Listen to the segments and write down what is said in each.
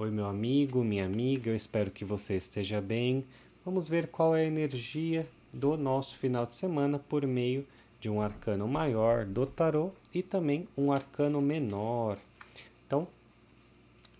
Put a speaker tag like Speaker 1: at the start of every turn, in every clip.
Speaker 1: Oi, meu amigo, minha amiga, eu espero que você esteja bem. Vamos ver qual é a energia do nosso final de semana por meio de um arcano maior do tarô e também um arcano menor. Então,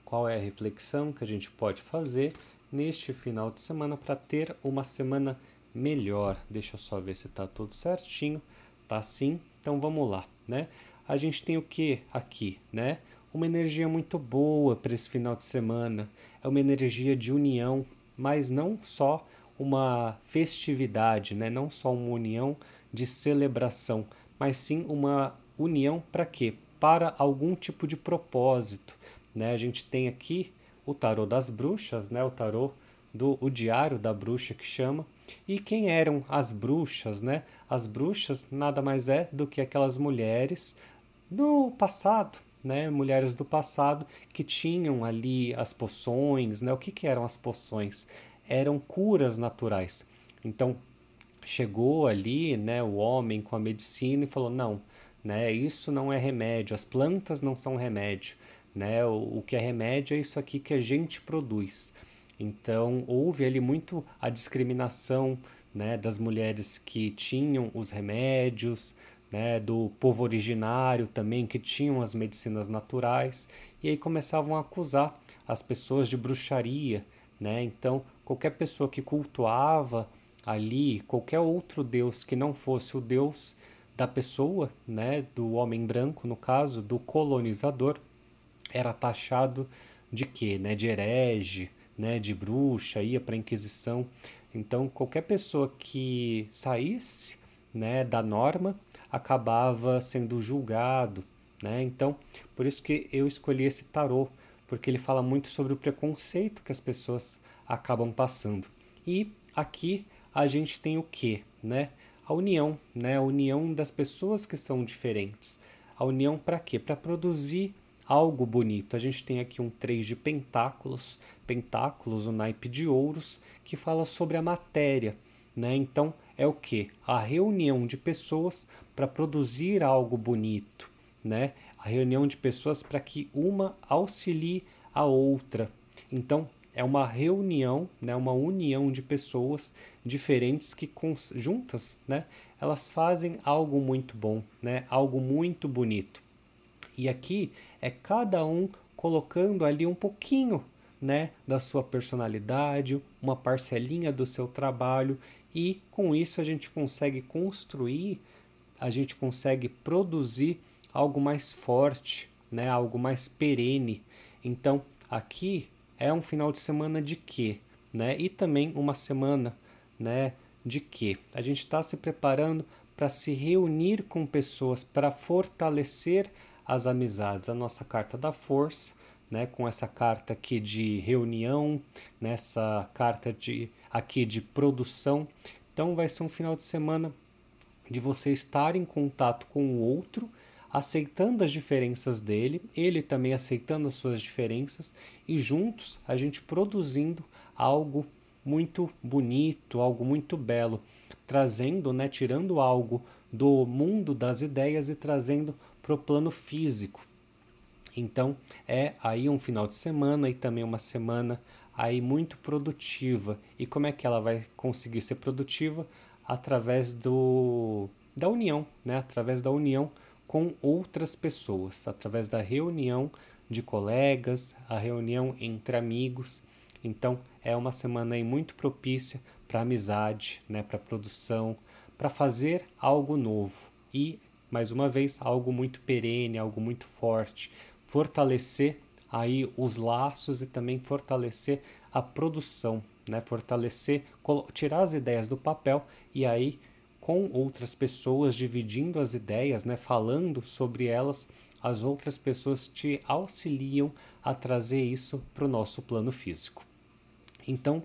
Speaker 1: qual é a reflexão que a gente pode fazer neste final de semana para ter uma semana melhor? Deixa eu só ver se está tudo certinho. Tá sim? Então vamos lá, né? A gente tem o que aqui, né? Uma energia muito boa para esse final de semana. É uma energia de união, mas não só uma festividade, né? não só uma união de celebração, mas sim uma união para quê? Para algum tipo de propósito. Né? A gente tem aqui o tarô das bruxas, né? o tarô do o diário da bruxa que chama. E quem eram as bruxas, né? As bruxas nada mais é do que aquelas mulheres no passado, né, mulheres do passado que tinham ali as poções, né? O que, que eram as poções? Eram curas naturais. Então chegou ali, né, o homem com a medicina e falou não, né, isso não é remédio, as plantas não são remédio, né? O, o que é remédio é isso aqui que a gente produz. Então houve ali muito a discriminação, né, das mulheres que tinham os remédios, né, do povo originário também, que tinham as medicinas naturais, e aí começavam a acusar as pessoas de bruxaria. Né? Então, qualquer pessoa que cultuava ali qualquer outro deus que não fosse o deus da pessoa, né, do homem branco, no caso, do colonizador, era taxado de quê? Né, de herege, né, de bruxa, ia para a Inquisição. Então, qualquer pessoa que saísse né, da norma acabava sendo julgado. Né? Então, por isso que eu escolhi esse tarô, porque ele fala muito sobre o preconceito que as pessoas acabam passando. E aqui a gente tem o que? Né? A união, né? a união das pessoas que são diferentes. A união para quê? Para produzir algo bonito. A gente tem aqui um três de pentáculos, pentáculos, o naipe de ouros, que fala sobre a matéria. Né? Então, é o que? A reunião de pessoas para produzir algo bonito, né? A reunião de pessoas para que uma auxilie a outra. Então, é uma reunião, né, uma união de pessoas diferentes que juntas, né, elas fazem algo muito bom, né, algo muito bonito. E aqui é cada um colocando ali um pouquinho, né, da sua personalidade, uma parcelinha do seu trabalho e com isso a gente consegue construir, a gente consegue produzir algo mais forte, né? algo mais perene. Então, aqui é um final de semana de quê? Né? E também uma semana né, de quê? A gente está se preparando para se reunir com pessoas para fortalecer as amizades. A nossa carta da força, né, com essa carta aqui de reunião, nessa carta de aqui de produção. Então vai ser um final de semana de você estar em contato com o outro, aceitando as diferenças dele, ele também aceitando as suas diferenças e juntos a gente produzindo algo muito bonito, algo muito belo, trazendo, né, tirando algo do mundo das ideias e trazendo para o plano físico. Então é aí um final de semana e também uma semana aí muito produtiva. E como é que ela vai conseguir ser produtiva? Através do, da união, né? através da união com outras pessoas, através da reunião de colegas, a reunião entre amigos. Então é uma semana aí muito propícia para amizade, né? para produção, para fazer algo novo e mais uma vez algo muito perene, algo muito forte, fortalecer aí os laços e também fortalecer a produção, né? Fortalecer, tirar as ideias do papel e aí com outras pessoas dividindo as ideias, né? Falando sobre elas, as outras pessoas te auxiliam a trazer isso para o nosso plano físico. Então,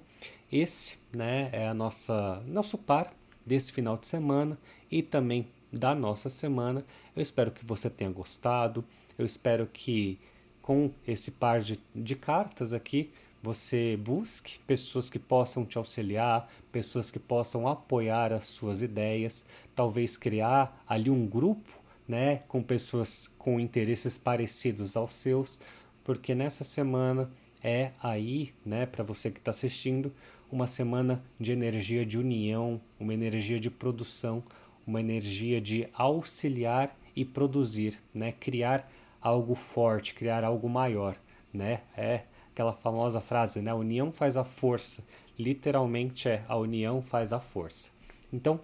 Speaker 1: esse, né, é a nossa nosso par desse final de semana e também da nossa semana. Eu espero que você tenha gostado. Eu espero que com esse par de, de cartas aqui, você busque pessoas que possam te auxiliar, pessoas que possam apoiar as suas ideias, talvez criar ali um grupo, né, com pessoas com interesses parecidos aos seus, porque nessa semana é aí, né, para você que está assistindo, uma semana de energia de união, uma energia de produção, uma energia de auxiliar e produzir, né, criar algo forte, criar algo maior, né? É aquela famosa frase, né? A união faz a força. Literalmente é a união faz a força. Então,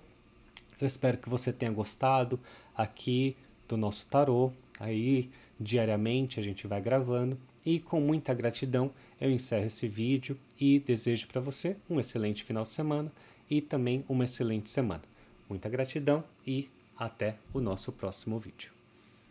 Speaker 1: eu espero que você tenha gostado aqui do nosso tarô. Aí, diariamente a gente vai gravando e com muita gratidão eu encerro esse vídeo e desejo para você um excelente final de semana e também uma excelente semana. Muita gratidão e até o nosso próximo vídeo.